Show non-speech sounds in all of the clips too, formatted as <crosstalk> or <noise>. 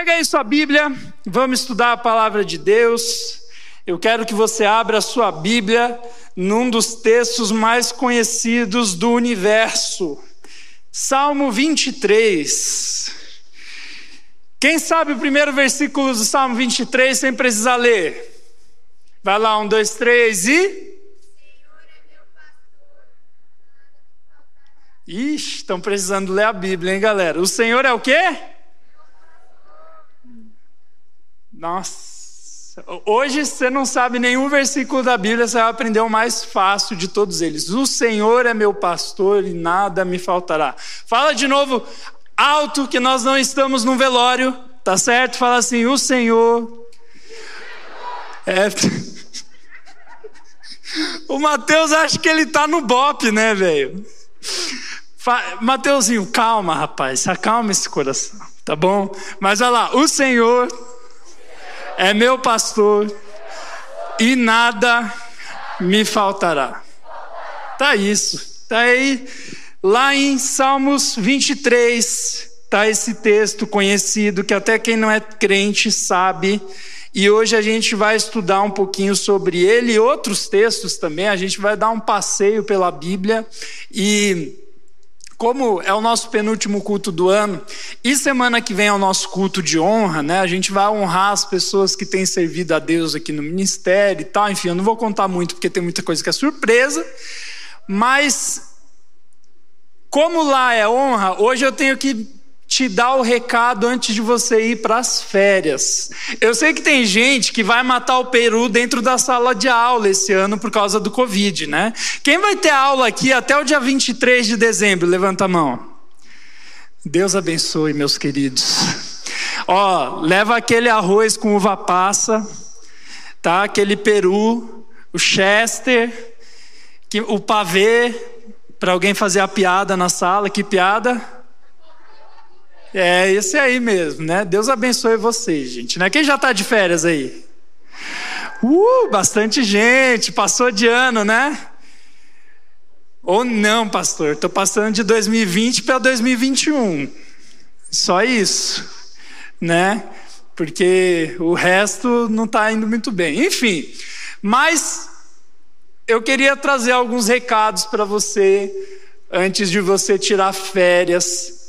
Pega aí sua Bíblia, vamos estudar a palavra de Deus. Eu quero que você abra a sua Bíblia num dos textos mais conhecidos do universo. Salmo 23. Quem sabe o primeiro versículo do Salmo 23 sem precisar ler? Vai lá, um, dois, três e. Ixi, estão precisando ler a Bíblia, hein, galera? O Senhor é o quê? Nossa, hoje você não sabe nenhum versículo da Bíblia, você vai aprender o mais fácil de todos eles. O Senhor é meu pastor e nada me faltará. Fala de novo, alto, que nós não estamos num velório, tá certo? Fala assim: o Senhor. É. <laughs> O Mateus acha que ele tá no bope, né, velho? Mateuzinho, calma, rapaz, acalma esse coração, tá bom? Mas olha lá, o Senhor é meu pastor e nada me faltará. Tá isso. Tá aí lá em Salmos 23, tá esse texto conhecido que até quem não é crente sabe. E hoje a gente vai estudar um pouquinho sobre ele e outros textos também. A gente vai dar um passeio pela Bíblia e como é o nosso penúltimo culto do ano, e semana que vem é o nosso culto de honra, né? A gente vai honrar as pessoas que têm servido a Deus aqui no ministério e tal. Enfim, eu não vou contar muito porque tem muita coisa que é surpresa, mas como lá é honra, hoje eu tenho que te dar o recado antes de você ir para as férias. Eu sei que tem gente que vai matar o peru dentro da sala de aula esse ano por causa do Covid, né? Quem vai ter aula aqui até o dia 23 de dezembro? Levanta a mão. Deus abençoe, meus queridos. Ó, leva aquele arroz com uva passa, tá? Aquele peru, o chester, o pavê, para alguém fazer a piada na sala. Que piada? É esse aí mesmo, né? Deus abençoe vocês, gente. Né? Quem já está de férias aí? Uh, bastante gente, passou de ano, né? Ou não, pastor, estou passando de 2020 para 2021. Só isso, né? Porque o resto não está indo muito bem. Enfim, mas eu queria trazer alguns recados para você antes de você tirar férias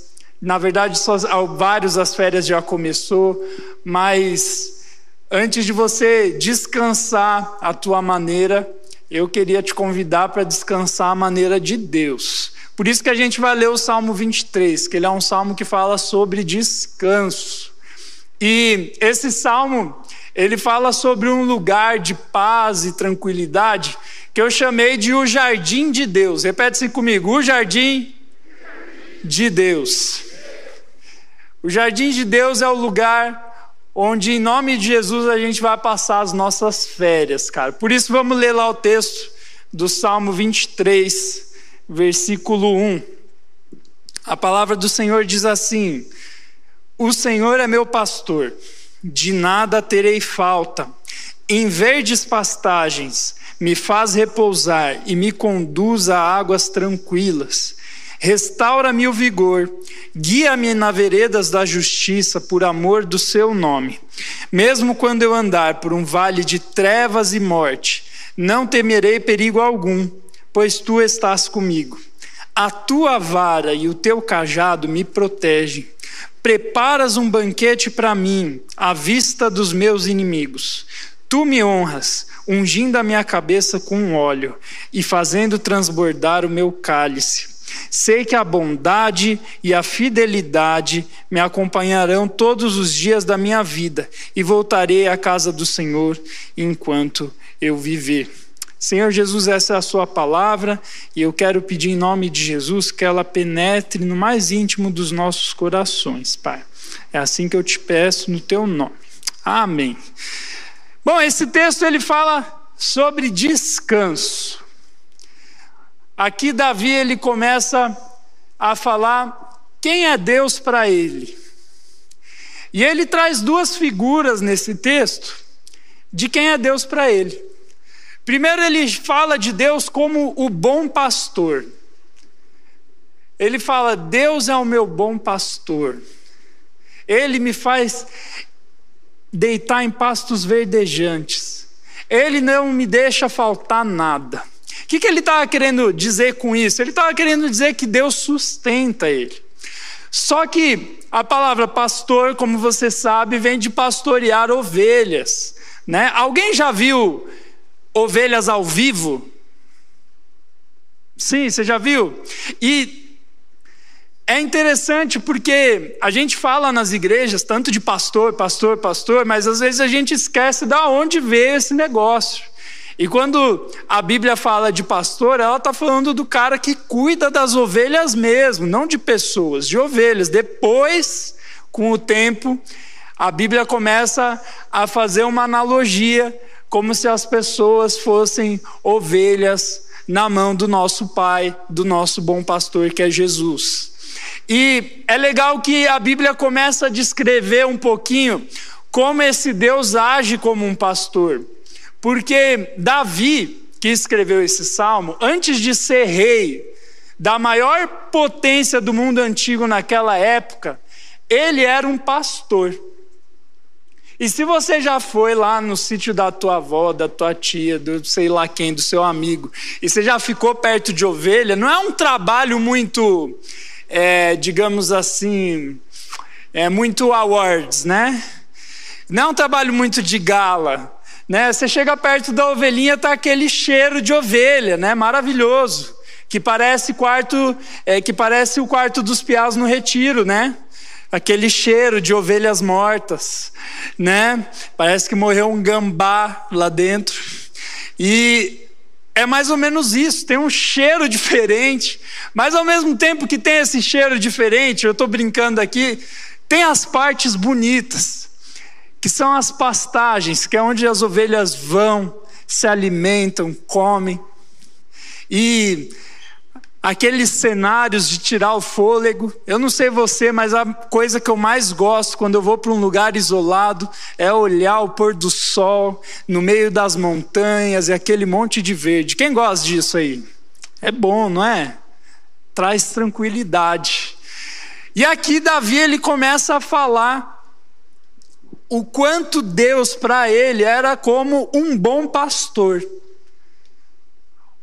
na verdade, só, vários as férias já começou, mas antes de você descansar a tua maneira, eu queria te convidar para descansar a maneira de Deus. Por isso que a gente vai ler o Salmo 23, que ele é um salmo que fala sobre descanso. E esse salmo, ele fala sobre um lugar de paz e tranquilidade que eu chamei de o jardim de Deus. Repete-se comigo: o jardim de Deus. O jardim de Deus é o lugar onde, em nome de Jesus, a gente vai passar as nossas férias, cara. Por isso, vamos ler lá o texto do Salmo 23, versículo 1. A palavra do Senhor diz assim: O Senhor é meu pastor, de nada terei falta. Em verdes pastagens me faz repousar e me conduz a águas tranquilas. Restaura-me o vigor, guia-me na veredas da justiça por amor do seu nome. Mesmo quando eu andar por um vale de trevas e morte, não temerei perigo algum, pois tu estás comigo. A tua vara e o teu cajado me protegem. Preparas um banquete para mim, à vista dos meus inimigos. Tu me honras, ungindo a minha cabeça com óleo e fazendo transbordar o meu cálice. Sei que a bondade e a fidelidade me acompanharão todos os dias da minha vida e voltarei à casa do Senhor enquanto eu viver. Senhor Jesus, essa é a Sua palavra e eu quero pedir em nome de Jesus que ela penetre no mais íntimo dos nossos corações, Pai. É assim que eu te peço no Teu nome. Amém. Bom, esse texto ele fala sobre descanso. Aqui Davi ele começa a falar quem é Deus para ele. E ele traz duas figuras nesse texto de quem é Deus para ele. Primeiro ele fala de Deus como o bom pastor. Ele fala: Deus é o meu bom pastor. Ele me faz deitar em pastos verdejantes. Ele não me deixa faltar nada. Que, que ele estava querendo dizer com isso? Ele estava querendo dizer que Deus sustenta ele. Só que a palavra pastor, como você sabe, vem de pastorear ovelhas. Né? Alguém já viu ovelhas ao vivo? Sim, você já viu? E é interessante porque a gente fala nas igrejas tanto de pastor, pastor, pastor, mas às vezes a gente esquece de onde veio esse negócio. E quando a Bíblia fala de pastor, ela está falando do cara que cuida das ovelhas mesmo, não de pessoas, de ovelhas. Depois, com o tempo, a Bíblia começa a fazer uma analogia, como se as pessoas fossem ovelhas na mão do nosso Pai, do nosso bom pastor que é Jesus. E é legal que a Bíblia começa a descrever um pouquinho como esse Deus age como um pastor. Porque Davi, que escreveu esse salmo, antes de ser rei da maior potência do mundo antigo naquela época, ele era um pastor. E se você já foi lá no sítio da tua avó, da tua tia, do sei lá quem, do seu amigo, e você já ficou perto de ovelha, não é um trabalho muito é, digamos assim, é muito awards, né? Não é um trabalho muito de gala, né? Você chega perto da ovelhinha, tá aquele cheiro de ovelha, né? Maravilhoso, que parece quarto, é, que parece o quarto dos piaus no retiro, né? Aquele cheiro de ovelhas mortas, né? Parece que morreu um gambá lá dentro. E é mais ou menos isso, tem um cheiro diferente, mas ao mesmo tempo que tem esse cheiro diferente, eu estou brincando aqui, tem as partes bonitas, que são as pastagens, que é onde as ovelhas vão, se alimentam, comem. E aqueles cenários de tirar o fôlego. Eu não sei você, mas a coisa que eu mais gosto quando eu vou para um lugar isolado é olhar o pôr do sol no meio das montanhas e aquele monte de verde. Quem gosta disso aí? É bom, não é? Traz tranquilidade. E aqui Davi ele começa a falar o quanto Deus para ele era como um bom pastor.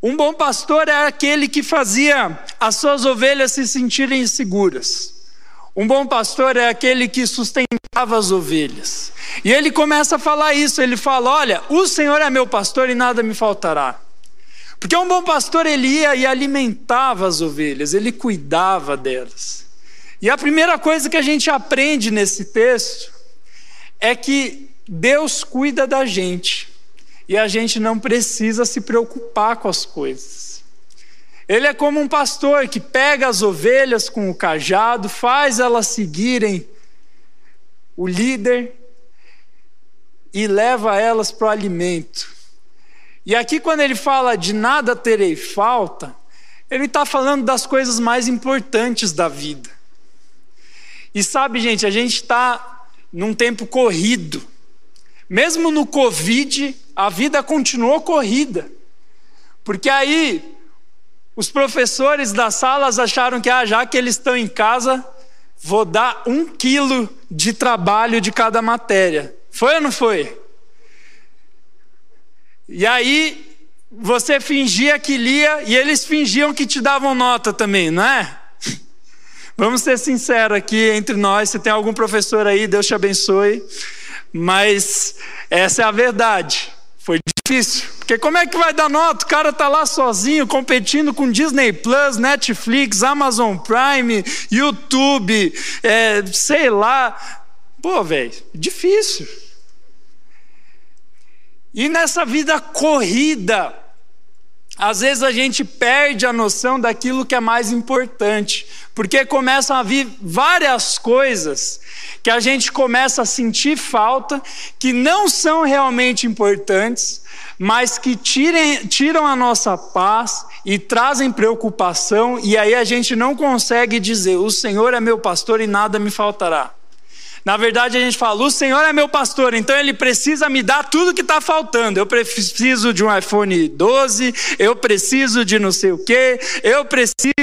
Um bom pastor é aquele que fazia as suas ovelhas se sentirem seguras. Um bom pastor é aquele que sustentava as ovelhas. E ele começa a falar isso, ele fala: "Olha, o Senhor é meu pastor e nada me faltará". Porque um bom pastor ele ia e alimentava as ovelhas, ele cuidava delas. E a primeira coisa que a gente aprende nesse texto é que Deus cuida da gente e a gente não precisa se preocupar com as coisas. Ele é como um pastor que pega as ovelhas com o cajado, faz elas seguirem o líder e leva elas para o alimento. E aqui, quando ele fala de nada terei falta, ele está falando das coisas mais importantes da vida. E sabe, gente, a gente está num tempo corrido. Mesmo no Covid, a vida continuou corrida. Porque aí os professores das salas acharam que, ah, já que eles estão em casa, vou dar um quilo de trabalho de cada matéria. Foi ou não foi? E aí você fingia que lia e eles fingiam que te davam nota também, não é? Vamos ser sinceros aqui entre nós. Se tem algum professor aí, Deus te abençoe. Mas essa é a verdade. Foi difícil. Porque como é que vai dar nota? O cara tá lá sozinho, competindo com Disney Plus, Netflix, Amazon Prime, YouTube, é, sei lá. Pô, velho, difícil. E nessa vida corrida, às vezes a gente perde a noção daquilo que é mais importante, porque começam a vir várias coisas que a gente começa a sentir falta, que não são realmente importantes, mas que tirem, tiram a nossa paz e trazem preocupação, e aí a gente não consegue dizer: O Senhor é meu pastor e nada me faltará. Na verdade, a gente fala: o Senhor é meu pastor, então Ele precisa me dar tudo que está faltando. Eu preciso de um iPhone 12, eu preciso de não sei o quê, eu preciso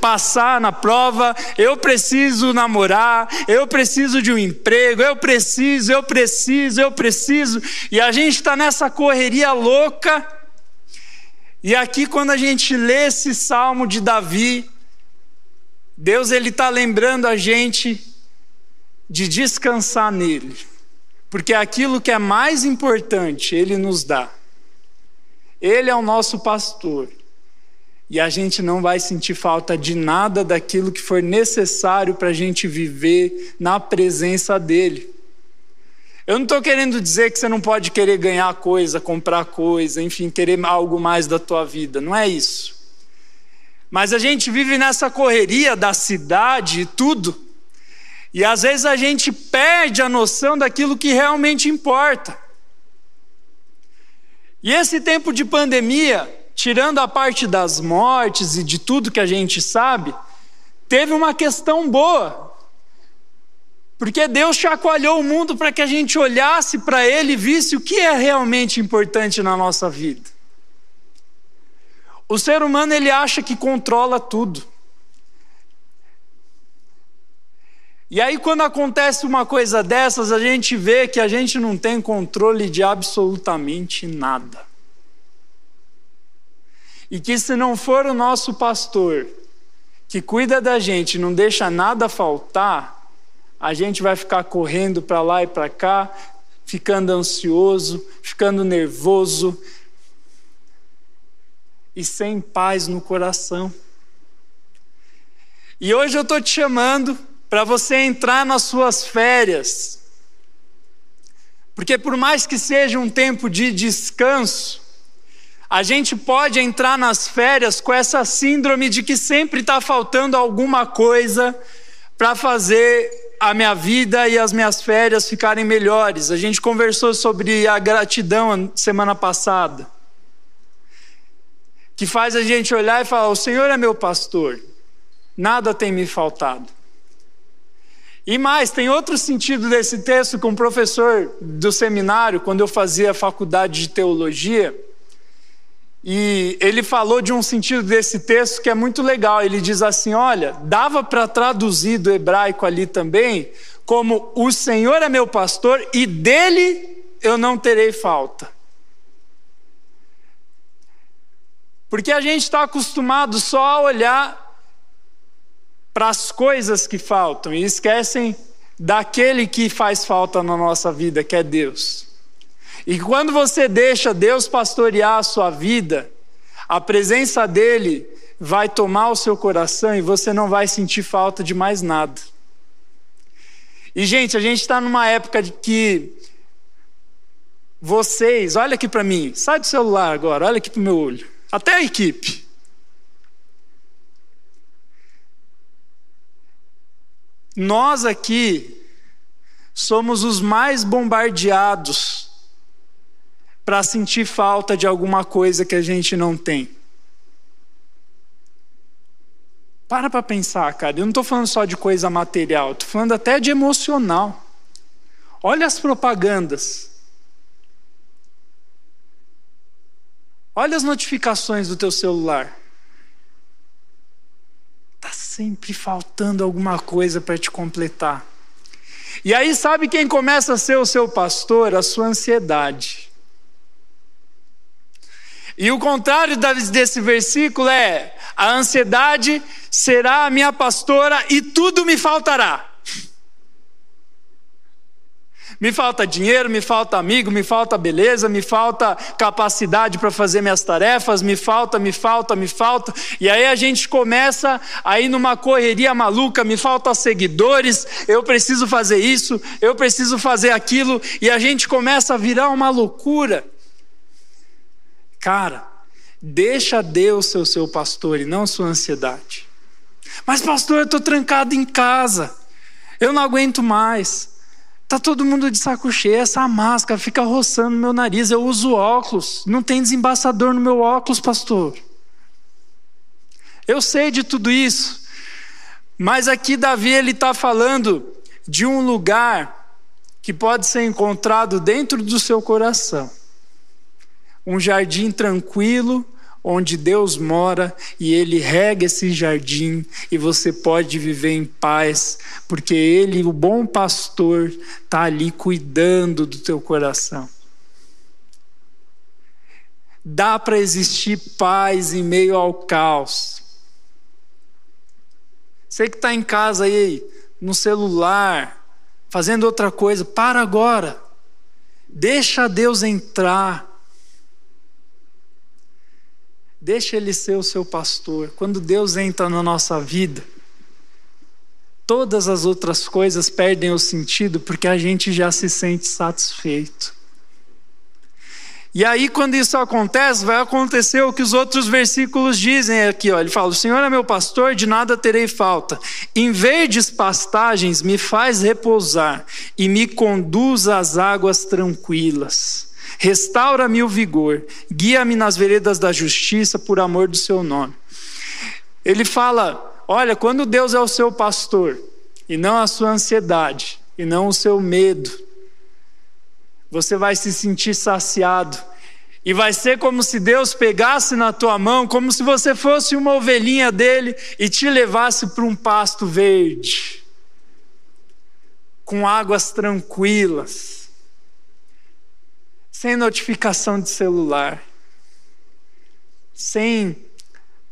passar na prova, eu preciso namorar, eu preciso de um emprego, eu preciso, eu preciso, eu preciso. E a gente está nessa correria louca. E aqui, quando a gente lê esse salmo de Davi, Deus ele está lembrando a gente de descansar nele, porque aquilo que é mais importante ele nos dá. Ele é o nosso pastor. E a gente não vai sentir falta de nada daquilo que for necessário para a gente viver na presença dele. Eu não estou querendo dizer que você não pode querer ganhar coisa, comprar coisa, enfim, querer algo mais da tua vida. Não é isso. Mas a gente vive nessa correria da cidade e tudo. E às vezes a gente perde a noção daquilo que realmente importa. E esse tempo de pandemia, tirando a parte das mortes e de tudo que a gente sabe, teve uma questão boa. Porque Deus chacoalhou o mundo para que a gente olhasse para Ele e visse o que é realmente importante na nossa vida. O ser humano ele acha que controla tudo. E aí, quando acontece uma coisa dessas, a gente vê que a gente não tem controle de absolutamente nada. E que se não for o nosso pastor, que cuida da gente, não deixa nada faltar, a gente vai ficar correndo para lá e para cá, ficando ansioso, ficando nervoso e sem paz no coração. E hoje eu estou te chamando para você entrar nas suas férias. Porque por mais que seja um tempo de descanso, a gente pode entrar nas férias com essa síndrome de que sempre está faltando alguma coisa para fazer a minha vida e as minhas férias ficarem melhores. A gente conversou sobre a gratidão semana passada, que faz a gente olhar e falar: O Senhor é meu pastor, nada tem me faltado. E mais, tem outro sentido desse texto que um professor do seminário, quando eu fazia faculdade de teologia, e ele falou de um sentido desse texto que é muito legal. Ele diz assim: olha, dava para traduzir do hebraico ali também, como o Senhor é meu pastor e dele eu não terei falta. Porque a gente está acostumado só a olhar para as coisas que faltam e esquecem daquele que faz falta na nossa vida, que é Deus. E quando você deixa Deus pastorear a sua vida, a presença dele vai tomar o seu coração e você não vai sentir falta de mais nada. E, gente, a gente está numa época de que vocês, olha aqui para mim, sai do celular agora, olha aqui para o meu olho, até a equipe. Nós aqui somos os mais bombardeados para sentir falta de alguma coisa que a gente não tem. Para para pensar, cara. Eu não estou falando só de coisa material, estou falando até de emocional. Olha as propagandas. Olha as notificações do teu celular. Sempre faltando alguma coisa para te completar. E aí, sabe quem começa a ser o seu pastor? A sua ansiedade. E o contrário desse versículo é: a ansiedade será a minha pastora e tudo me faltará. Me falta dinheiro, me falta amigo, me falta beleza, me falta capacidade para fazer minhas tarefas, me falta, me falta, me falta. E aí a gente começa aí numa correria maluca, me falta seguidores, eu preciso fazer isso, eu preciso fazer aquilo, e a gente começa a virar uma loucura. Cara, deixa Deus ser o seu pastor e não sua ansiedade. Mas pastor, eu estou trancado em casa. Eu não aguento mais. Tá todo mundo de saco cheio, essa máscara fica roçando meu nariz, eu uso óculos, não tem desembaçador no meu óculos, pastor. Eu sei de tudo isso, mas aqui Davi ele está falando de um lugar que pode ser encontrado dentro do seu coração. Um jardim tranquilo, onde Deus mora e Ele rega esse jardim e você pode viver em paz, porque Ele, o bom pastor, está ali cuidando do teu coração. Dá para existir paz em meio ao caos. Você que está em casa aí, no celular, fazendo outra coisa, para agora. Deixa Deus entrar Deixa Ele ser o seu pastor. Quando Deus entra na nossa vida, todas as outras coisas perdem o sentido porque a gente já se sente satisfeito. E aí, quando isso acontece, vai acontecer o que os outros versículos dizem aqui. Ó. Ele fala: O Senhor é meu pastor, de nada terei falta. Em verdes pastagens me faz repousar e me conduz às águas tranquilas. Restaura-me o vigor, guia-me nas veredas da justiça por amor do seu nome. Ele fala: olha, quando Deus é o seu pastor, e não a sua ansiedade, e não o seu medo, você vai se sentir saciado. E vai ser como se Deus pegasse na tua mão, como se você fosse uma ovelhinha dele e te levasse para um pasto verde, com águas tranquilas sem notificação de celular, sem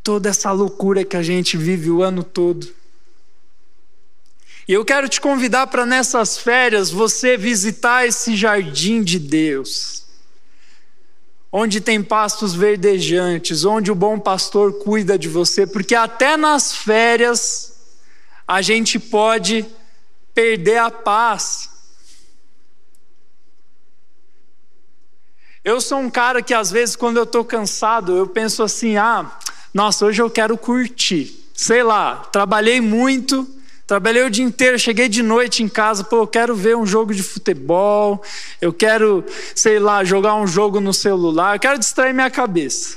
toda essa loucura que a gente vive o ano todo. E eu quero te convidar para nessas férias você visitar esse jardim de Deus, onde tem pastos verdejantes, onde o bom pastor cuida de você, porque até nas férias a gente pode perder a paz. Eu sou um cara que às vezes quando eu estou cansado, eu penso assim: ah, nossa, hoje eu quero curtir. Sei lá, trabalhei muito, trabalhei o dia inteiro, cheguei de noite em casa, pô, eu quero ver um jogo de futebol, eu quero, sei lá, jogar um jogo no celular, eu quero distrair minha cabeça.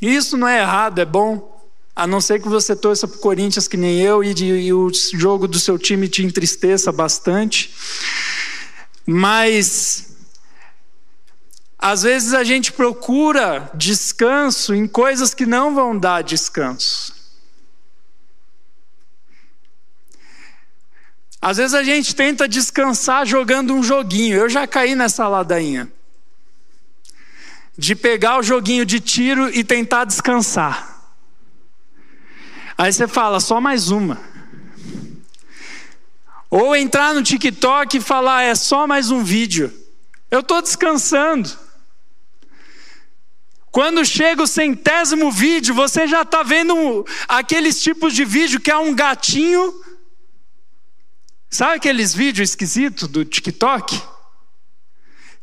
E isso não é errado, é bom. A não ser que você torça para o Corinthians que nem eu e, de, e o jogo do seu time te entristeça bastante. Mas às vezes a gente procura descanso em coisas que não vão dar descanso. Às vezes a gente tenta descansar jogando um joguinho. Eu já caí nessa ladainha. De pegar o joguinho de tiro e tentar descansar. Aí você fala, só mais uma. Ou entrar no TikTok e falar, é só mais um vídeo. Eu estou descansando. Quando chega o centésimo vídeo, você já está vendo aqueles tipos de vídeo que é um gatinho. Sabe aqueles vídeos esquisitos do TikTok?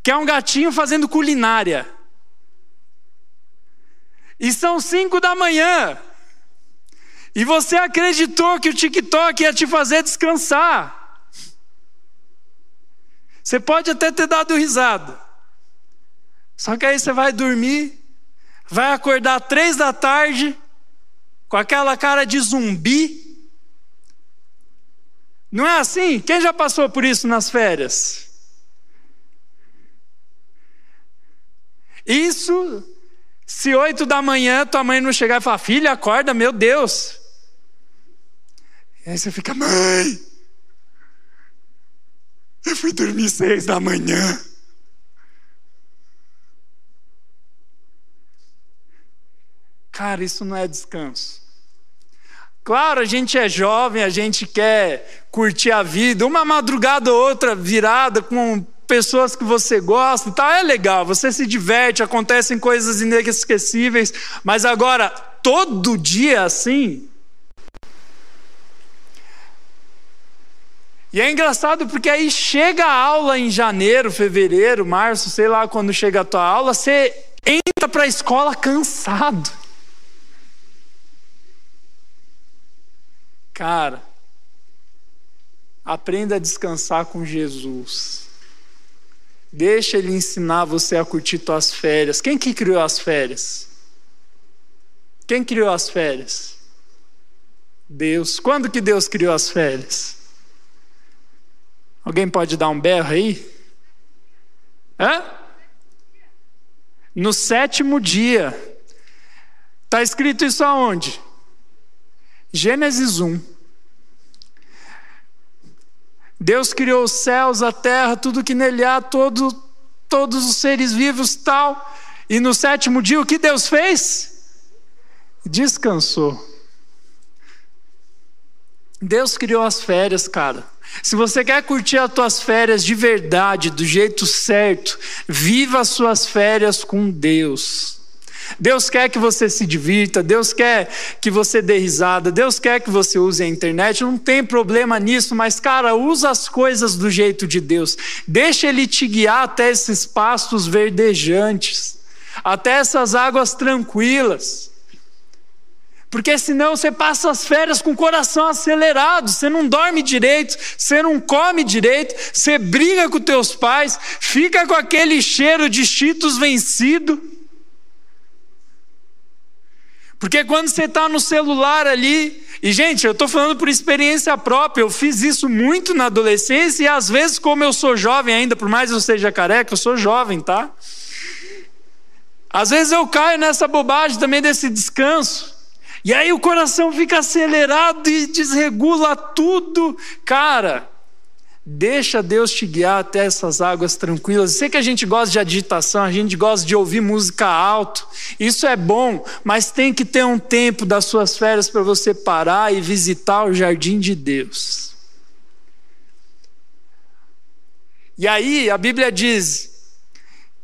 Que é um gatinho fazendo culinária. E são cinco da manhã. E você acreditou que o TikTok ia te fazer descansar. Você pode até ter dado risada. Só que aí você vai dormir vai acordar três da tarde com aquela cara de zumbi. Não é assim? Quem já passou por isso nas férias? Isso, se oito da manhã tua mãe não chegar e falar, filha, acorda, meu Deus. E aí você fica, mãe, eu fui dormir seis da manhã. Cara, isso não é descanso. Claro, a gente é jovem, a gente quer curtir a vida, uma madrugada ou outra virada com pessoas que você gosta tal, é legal, você se diverte, acontecem coisas inesquecíveis, mas agora, todo dia assim. E é engraçado porque aí chega a aula em janeiro, fevereiro, março, sei lá quando chega a tua aula, você entra para a escola cansado. Cara, aprenda a descansar com Jesus. Deixa ele ensinar você a curtir suas férias. Quem que criou as férias? Quem criou as férias? Deus. Quando que Deus criou as férias? Alguém pode dar um berro aí? Hã? No sétimo dia. Está escrito isso aonde? Gênesis 1. Deus criou os céus, a terra, tudo que nele há, todo, todos os seres vivos tal. E no sétimo dia, o que Deus fez? Descansou. Deus criou as férias, cara. Se você quer curtir as tuas férias de verdade, do jeito certo, viva as suas férias com Deus. Deus quer que você se divirta, Deus quer que você dê risada, Deus quer que você use a internet, não tem problema nisso, mas cara, usa as coisas do jeito de Deus. Deixa ele te guiar até esses pastos verdejantes, até essas águas tranquilas. Porque senão você passa as férias com o coração acelerado, você não dorme direito, você não come direito, você briga com teus pais, fica com aquele cheiro de cheetos vencido. Porque quando você está no celular ali, e gente, eu estou falando por experiência própria, eu fiz isso muito na adolescência, e às vezes, como eu sou jovem ainda, por mais eu seja careca, eu sou jovem, tá? Às vezes eu caio nessa bobagem também desse descanso. E aí o coração fica acelerado e desregula tudo. Cara, deixa Deus te guiar até essas águas tranquilas. Sei que a gente gosta de agitação, a gente gosta de ouvir música alto. Isso é bom, mas tem que ter um tempo das suas férias para você parar e visitar o jardim de Deus. E aí a Bíblia diz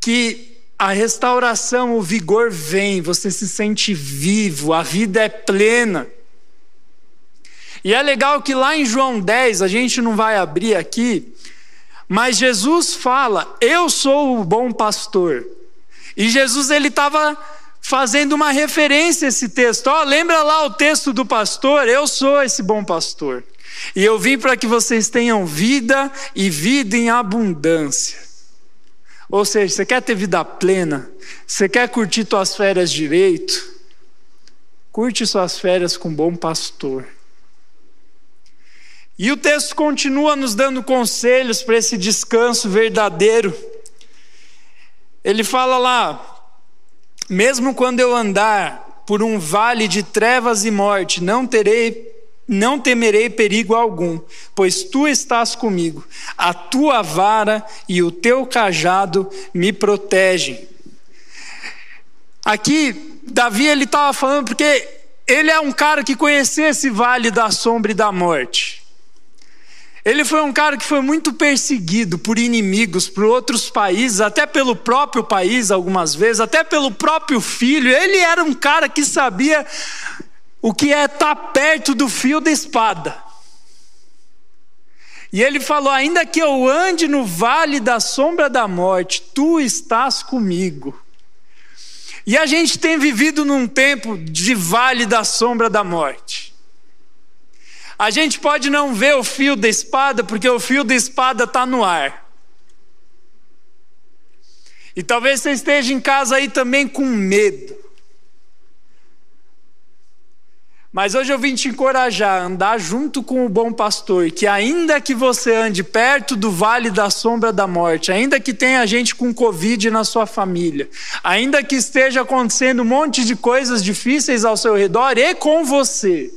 que a restauração, o vigor vem, você se sente vivo, a vida é plena. E é legal que lá em João 10, a gente não vai abrir aqui, mas Jesus fala: Eu sou o bom pastor. E Jesus ele estava fazendo uma referência a esse texto. Ó, oh, lembra lá o texto do pastor? Eu sou esse bom pastor. E eu vim para que vocês tenham vida e vida em abundância. Ou seja, você quer ter vida plena? Você quer curtir suas férias direito? Curte suas férias com um bom pastor. E o texto continua nos dando conselhos para esse descanso verdadeiro. Ele fala lá: mesmo quando eu andar por um vale de trevas e morte, não terei não temerei perigo algum, pois tu estás comigo. A tua vara e o teu cajado me protegem. Aqui, Davi ele estava falando porque ele é um cara que conhecia esse vale da sombra e da morte. Ele foi um cara que foi muito perseguido por inimigos, por outros países, até pelo próprio país algumas vezes, até pelo próprio filho. Ele era um cara que sabia o que é estar tá perto do fio da espada. E ele falou: ainda que eu ande no vale da sombra da morte, tu estás comigo. E a gente tem vivido num tempo de vale da sombra da morte. A gente pode não ver o fio da espada, porque o fio da espada está no ar. E talvez você esteja em casa aí também com medo. Mas hoje eu vim te encorajar a andar junto com o bom pastor, que ainda que você ande perto do vale da sombra da morte, ainda que tenha gente com Covid na sua família, ainda que esteja acontecendo um monte de coisas difíceis ao seu redor e com você,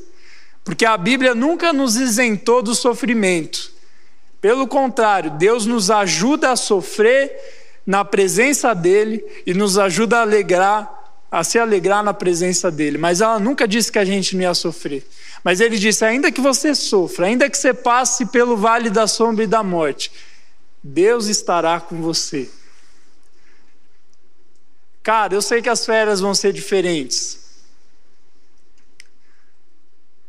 porque a Bíblia nunca nos isentou do sofrimento. Pelo contrário, Deus nos ajuda a sofrer na presença dEle e nos ajuda a alegrar a se alegrar na presença dele. Mas ela nunca disse que a gente não ia sofrer. Mas ele disse: ainda que você sofra, ainda que você passe pelo vale da sombra e da morte, Deus estará com você. Cara, eu sei que as férias vão ser diferentes.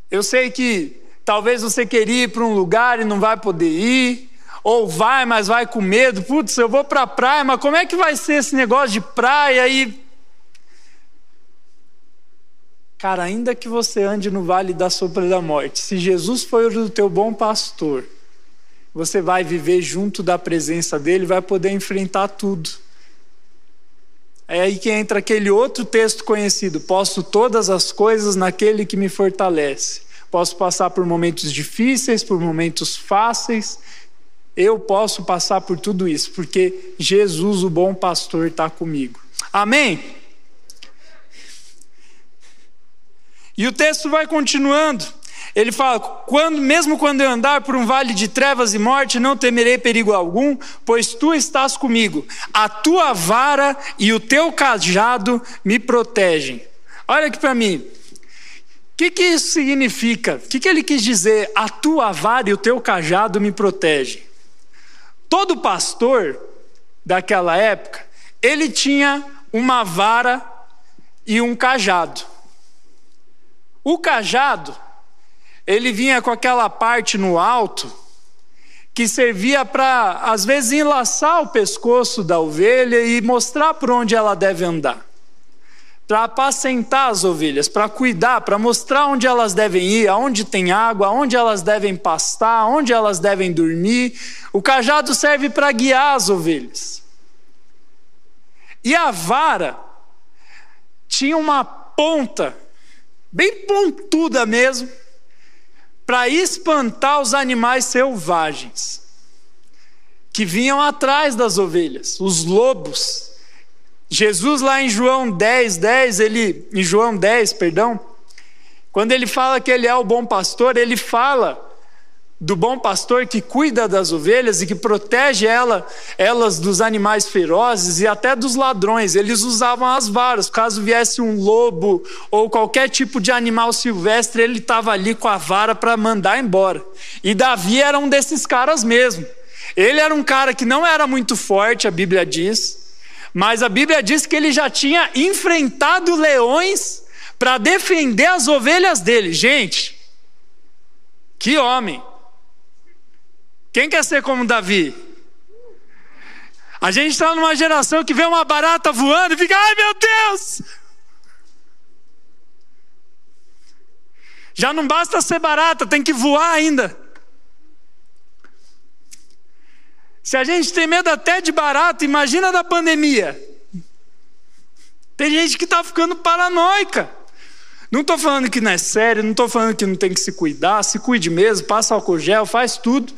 Eu sei que talvez você queria ir para um lugar e não vai poder ir, ou vai, mas vai com medo. Putz, eu vou para a praia, mas como é que vai ser esse negócio de praia e Cara, ainda que você ande no vale da sombra da morte, se Jesus for o teu bom pastor, você vai viver junto da presença dele, vai poder enfrentar tudo. É aí que entra aquele outro texto conhecido: posso todas as coisas naquele que me fortalece. Posso passar por momentos difíceis, por momentos fáceis, eu posso passar por tudo isso, porque Jesus, o bom pastor, está comigo. Amém? E o texto vai continuando. Ele fala: quando, mesmo quando eu andar por um vale de trevas e morte, não temerei perigo algum, pois tu estás comigo. A tua vara e o teu cajado me protegem. Olha aqui para mim. O que, que isso significa? O que, que ele quis dizer? A tua vara e o teu cajado me protegem. Todo pastor daquela época, ele tinha uma vara e um cajado. O cajado ele vinha com aquela parte no alto que servia para, às vezes, enlaçar o pescoço da ovelha e mostrar por onde ela deve andar. Para apacentar as ovelhas, para cuidar, para mostrar onde elas devem ir, aonde tem água, onde elas devem pastar, onde elas devem dormir. O cajado serve para guiar as ovelhas. E a vara tinha uma ponta, bem pontuda mesmo, para espantar os animais selvagens que vinham atrás das ovelhas, os lobos. Jesus lá em João 10, 10, ele em João 10, perdão, quando ele fala que ele é o bom pastor, ele fala do bom pastor que cuida das ovelhas e que protege ela, elas dos animais ferozes e até dos ladrões. Eles usavam as varas, caso viesse um lobo ou qualquer tipo de animal silvestre, ele estava ali com a vara para mandar embora. E Davi era um desses caras mesmo. Ele era um cara que não era muito forte, a Bíblia diz, mas a Bíblia diz que ele já tinha enfrentado leões para defender as ovelhas dele. Gente, que homem! Quem quer ser como Davi? A gente está numa geração que vê uma barata voando e fica, ai meu Deus! Já não basta ser barata, tem que voar ainda. Se a gente tem medo até de barata, imagina da pandemia. Tem gente que está ficando paranoica. Não estou falando que não é sério, não estou falando que não tem que se cuidar, se cuide mesmo, passa álcool gel, faz tudo.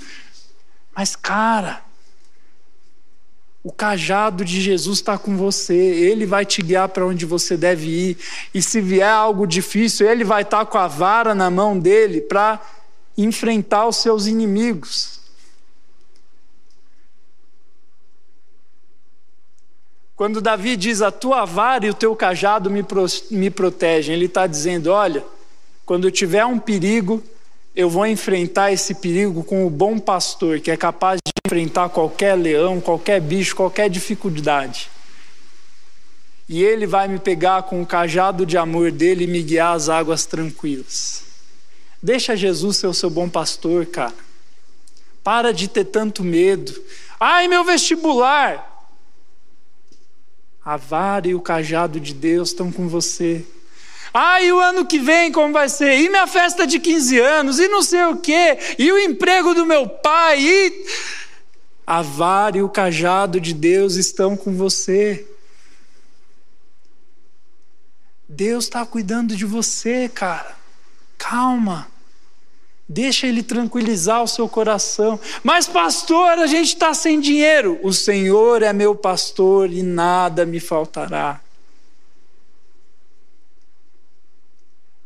Mas, cara, o cajado de Jesus está com você, ele vai te guiar para onde você deve ir. E se vier algo difícil, ele vai estar tá com a vara na mão dele para enfrentar os seus inimigos. Quando Davi diz: A tua vara e o teu cajado me, pro, me protegem, ele está dizendo: Olha, quando tiver um perigo, eu vou enfrentar esse perigo com o bom pastor, que é capaz de enfrentar qualquer leão, qualquer bicho, qualquer dificuldade. E ele vai me pegar com o cajado de amor dele e me guiar às águas tranquilas. Deixa Jesus ser o seu bom pastor, cara. Para de ter tanto medo. Ai, meu vestibular! A vara e o cajado de Deus estão com você. Ah, e o ano que vem como vai ser? E minha festa de 15 anos? E não sei o quê? E o emprego do meu pai? E a vara e o cajado de Deus estão com você. Deus está cuidando de você, cara. Calma. Deixa Ele tranquilizar o seu coração. Mas, pastor, a gente está sem dinheiro. O Senhor é meu pastor e nada me faltará.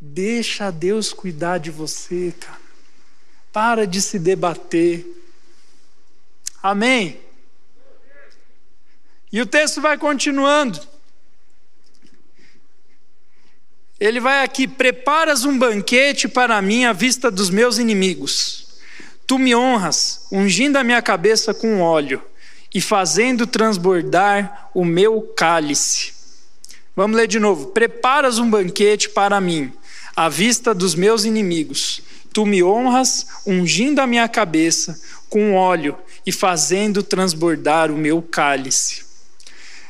Deixa Deus cuidar de você, cara. Para de se debater. Amém? E o texto vai continuando. Ele vai aqui: preparas um banquete para mim à vista dos meus inimigos. Tu me honras, ungindo a minha cabeça com óleo e fazendo transbordar o meu cálice. Vamos ler de novo: preparas um banquete para mim à vista dos meus inimigos. Tu me honras, ungindo a minha cabeça com óleo e fazendo transbordar o meu cálice.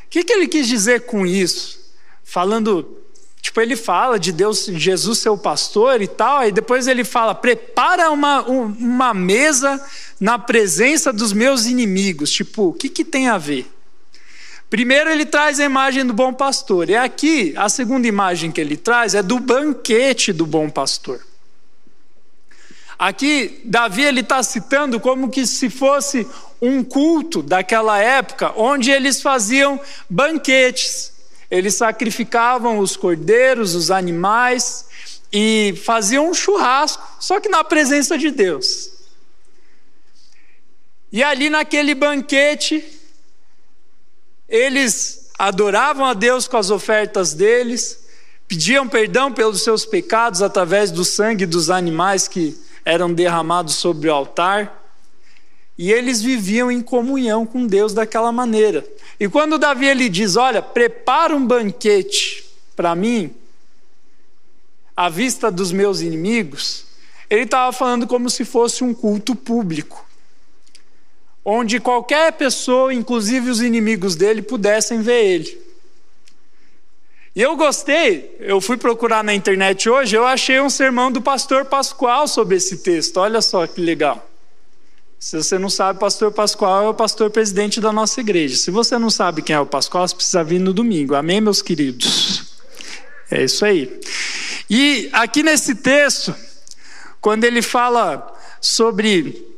O que, que ele quis dizer com isso? Falando, tipo, ele fala de Deus, Jesus seu pastor e tal, e depois ele fala: prepara uma, uma mesa na presença dos meus inimigos. Tipo, o que, que tem a ver? Primeiro, ele traz a imagem do bom pastor. E aqui, a segunda imagem que ele traz é do banquete do bom pastor. Aqui, Davi ele está citando como que se fosse um culto daquela época, onde eles faziam banquetes. Eles sacrificavam os cordeiros, os animais e faziam um churrasco, só que na presença de Deus. E ali naquele banquete, eles adoravam a Deus com as ofertas deles, pediam perdão pelos seus pecados através do sangue dos animais que eram derramados sobre o altar. E eles viviam em comunhão com Deus daquela maneira. E quando Davi ele diz: Olha, prepara um banquete para mim, à vista dos meus inimigos, ele estava falando como se fosse um culto público, onde qualquer pessoa, inclusive os inimigos dele, pudessem ver ele. E eu gostei, eu fui procurar na internet hoje, eu achei um sermão do pastor Pascoal sobre esse texto, olha só que legal. Se você não sabe, pastor Pascoal é o pastor presidente da nossa igreja. Se você não sabe quem é o Pascoal, você precisa vir no domingo. Amém, meus queridos? É isso aí. E aqui nesse texto, quando ele fala sobre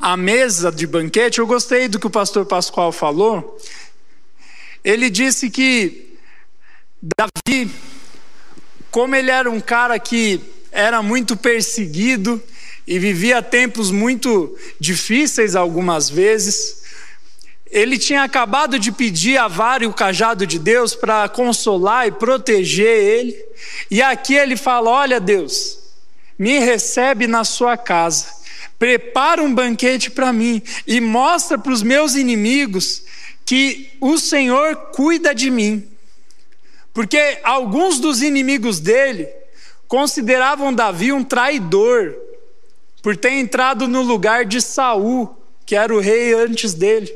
a mesa de banquete, eu gostei do que o pastor Pascoal falou. Ele disse que Davi, como ele era um cara que era muito perseguido e vivia tempos muito difíceis algumas vezes, ele tinha acabado de pedir a vara e o cajado de Deus para consolar e proteger ele, e aqui ele fala: Olha, Deus, me recebe na sua casa, prepara um banquete para mim e mostra para os meus inimigos que o Senhor cuida de mim. Porque alguns dos inimigos dele consideravam Davi um traidor por ter entrado no lugar de Saul, que era o rei antes dele.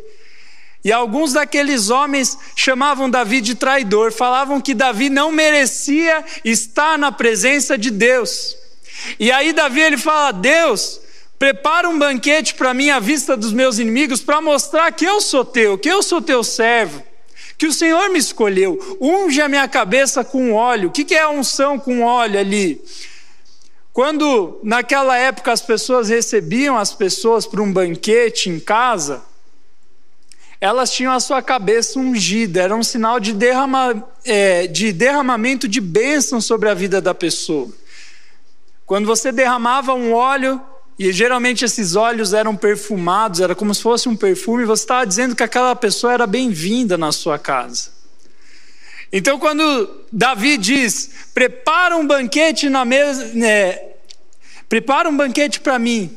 E alguns daqueles homens chamavam Davi de traidor, falavam que Davi não merecia estar na presença de Deus. E aí Davi ele fala: "Deus, prepara um banquete para mim à vista dos meus inimigos para mostrar que eu sou teu, que eu sou teu servo." que o Senhor me escolheu. Unge a minha cabeça com óleo. O que é a unção com óleo ali? Quando naquela época as pessoas recebiam as pessoas para um banquete em casa, elas tinham a sua cabeça ungida, era um sinal de, derrama, é, de derramamento de bênção sobre a vida da pessoa. Quando você derramava um óleo e geralmente esses óleos eram perfumados, era como se fosse um perfume, você estava dizendo que aquela pessoa era bem-vinda na sua casa. Então, quando Davi diz: prepara um banquete na mesa, né, prepara um banquete para mim,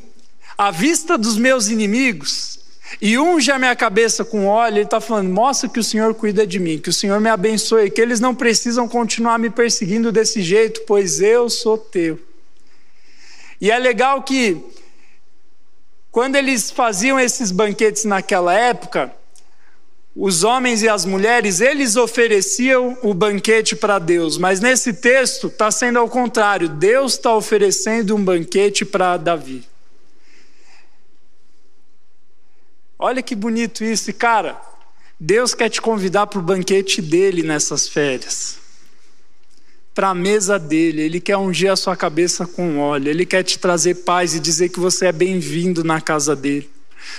à vista dos meus inimigos, e unge a minha cabeça com óleo, ele está falando: mostra que o Senhor cuida de mim, que o Senhor me abençoe, que eles não precisam continuar me perseguindo desse jeito, pois eu sou teu. E é legal que, quando eles faziam esses banquetes naquela época, os homens e as mulheres, eles ofereciam o banquete para Deus, mas nesse texto está sendo ao contrário, Deus está oferecendo um banquete para Davi. Olha que bonito isso, e cara, Deus quer te convidar para o banquete dele nessas férias para a mesa dele, ele quer ungir a sua cabeça com óleo, ele quer te trazer paz e dizer que você é bem-vindo na casa dele.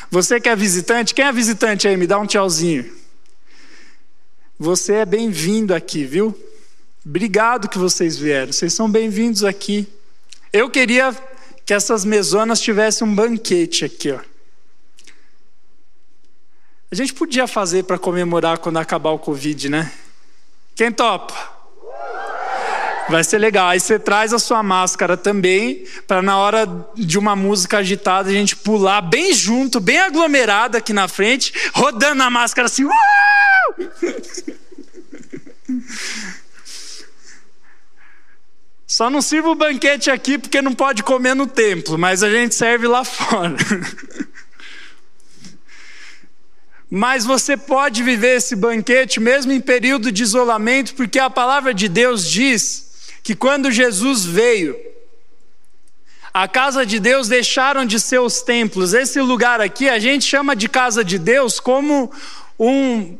Você que é visitante, quem é visitante aí? Me dá um tchauzinho. Você é bem-vindo aqui, viu? Obrigado que vocês vieram, vocês são bem-vindos aqui. Eu queria que essas mesonas tivessem um banquete aqui, ó. A gente podia fazer para comemorar quando acabar o Covid, né? Quem topa? Vai ser legal. Aí você traz a sua máscara também, para na hora de uma música agitada a gente pular bem junto, bem aglomerado aqui na frente, rodando a máscara assim. <laughs> Só não sirva o banquete aqui porque não pode comer no templo, mas a gente serve lá <laughs> fora. Mas você pode viver esse banquete mesmo em período de isolamento, porque a palavra de Deus diz que quando Jesus veio, a casa de Deus deixaram de ser os templos. Esse lugar aqui a gente chama de casa de Deus como um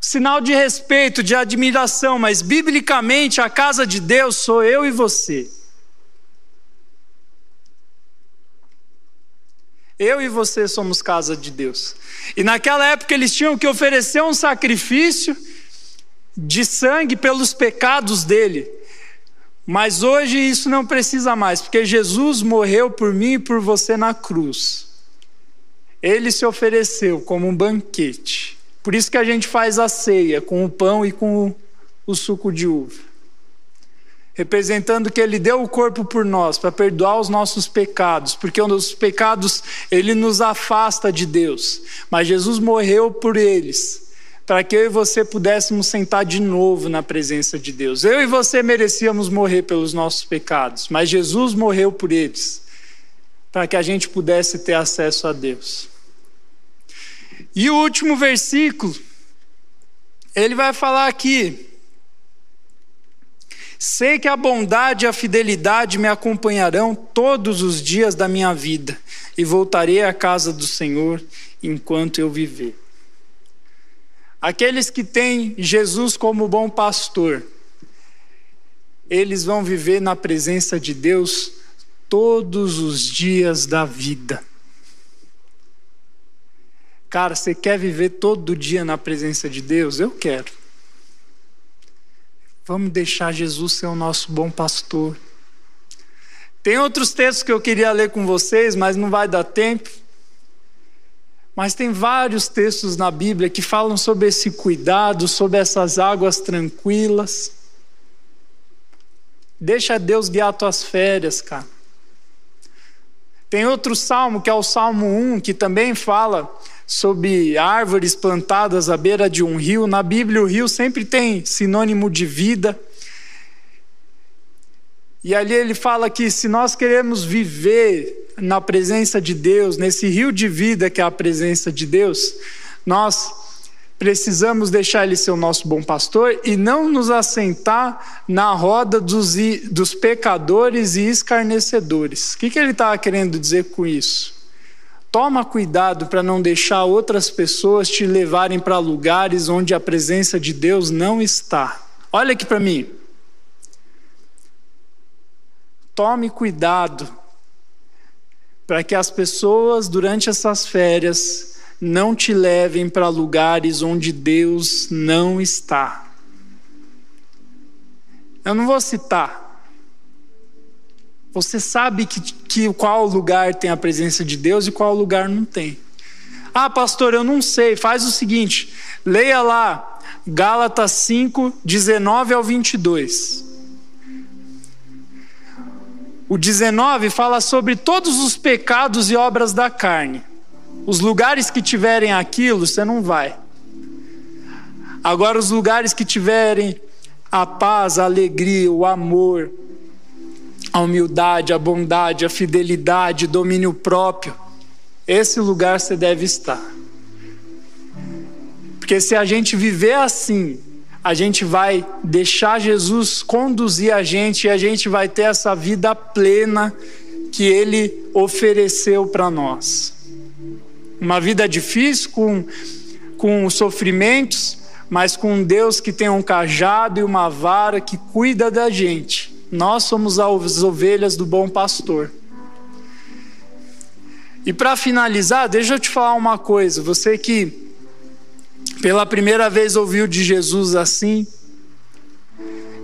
sinal de respeito, de admiração, mas biblicamente a casa de Deus sou eu e você. Eu e você somos casa de Deus. E naquela época eles tinham que oferecer um sacrifício de sangue pelos pecados dele. Mas hoje isso não precisa mais, porque Jesus morreu por mim e por você na cruz. Ele se ofereceu como um banquete. Por isso que a gente faz a ceia com o pão e com o suco de uva representando que ele deu o corpo por nós para perdoar os nossos pecados, porque os pecados ele nos afasta de Deus, mas Jesus morreu por eles, para que eu e você pudéssemos sentar de novo na presença de Deus. Eu e você merecíamos morrer pelos nossos pecados, mas Jesus morreu por eles, para que a gente pudesse ter acesso a Deus. E o último versículo, ele vai falar aqui, Sei que a bondade e a fidelidade me acompanharão todos os dias da minha vida e voltarei à casa do Senhor enquanto eu viver. Aqueles que têm Jesus como bom pastor, eles vão viver na presença de Deus todos os dias da vida. Cara, você quer viver todo dia na presença de Deus? Eu quero. Vamos deixar Jesus ser o nosso bom pastor. Tem outros textos que eu queria ler com vocês, mas não vai dar tempo. Mas tem vários textos na Bíblia que falam sobre esse cuidado, sobre essas águas tranquilas. Deixa Deus guiar tuas férias, cara. Tem outro salmo, que é o Salmo 1, que também fala sobre árvores plantadas à beira de um rio. Na Bíblia, o rio sempre tem sinônimo de vida. E ali ele fala que se nós queremos viver na presença de Deus, nesse rio de vida que é a presença de Deus, nós precisamos deixar Ele ser o nosso bom pastor e não nos assentar na roda dos, dos pecadores e escarnecedores. O que, que ele estava querendo dizer com isso? Toma cuidado para não deixar outras pessoas te levarem para lugares onde a presença de Deus não está. Olha aqui para mim. Tome cuidado para que as pessoas durante essas férias não te levem para lugares onde Deus não está. Eu não vou citar, você sabe que, que qual lugar tem a presença de Deus e qual lugar não tem. Ah, pastor, eu não sei. Faz o seguinte: leia lá Gálatas 5, 19 ao 22. O 19 fala sobre todos os pecados e obras da carne. Os lugares que tiverem aquilo, você não vai. Agora, os lugares que tiverem a paz, a alegria, o amor, a humildade, a bondade, a fidelidade, domínio próprio. Esse lugar você deve estar. Porque se a gente viver assim, a gente vai deixar Jesus conduzir a gente e a gente vai ter essa vida plena que ele ofereceu para nós. Uma vida difícil, com, com sofrimentos, mas com Deus que tem um cajado e uma vara que cuida da gente nós somos as ovelhas do bom pastor. E para finalizar, deixa eu te falar uma coisa. Você que pela primeira vez ouviu de Jesus assim,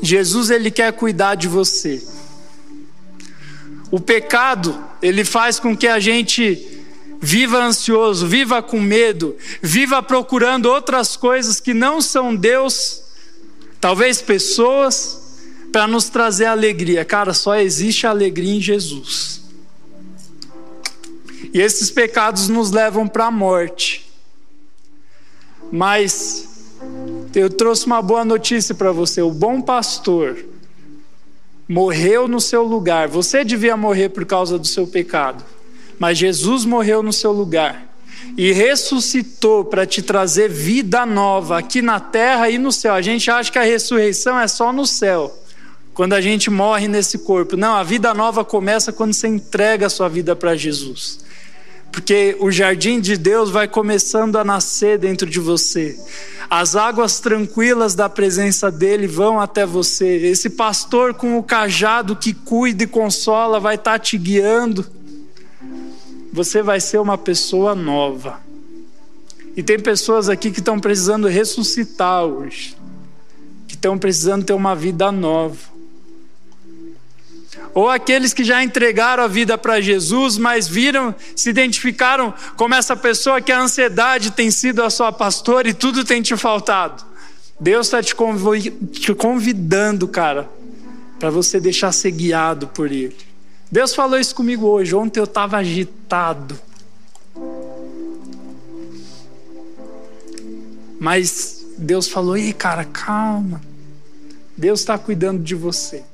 Jesus ele quer cuidar de você. O pecado, ele faz com que a gente viva ansioso, viva com medo, viva procurando outras coisas que não são Deus, talvez pessoas, para nos trazer alegria. Cara, só existe alegria em Jesus. E esses pecados nos levam para a morte. Mas eu trouxe uma boa notícia para você: o bom pastor morreu no seu lugar. Você devia morrer por causa do seu pecado, mas Jesus morreu no seu lugar e ressuscitou para te trazer vida nova aqui na terra e no céu. A gente acha que a ressurreição é só no céu quando a gente morre nesse corpo. Não, a vida nova começa quando você entrega a sua vida para Jesus. Porque o jardim de Deus vai começando a nascer dentro de você. As águas tranquilas da presença dele vão até você. Esse pastor com o cajado que cuida e consola vai estar tá te guiando. você vai ser uma pessoa nova. E tem pessoas aqui que estão precisando ressuscitar hoje, que estão precisando ter uma vida nova. Ou aqueles que já entregaram a vida para Jesus, mas viram, se identificaram como essa pessoa que a ansiedade tem sido a sua pastora e tudo tem te faltado. Deus está te convidando, cara, para você deixar ser guiado por Ele. Deus falou isso comigo hoje. Ontem eu estava agitado. Mas Deus falou: ei, cara, calma. Deus está cuidando de você.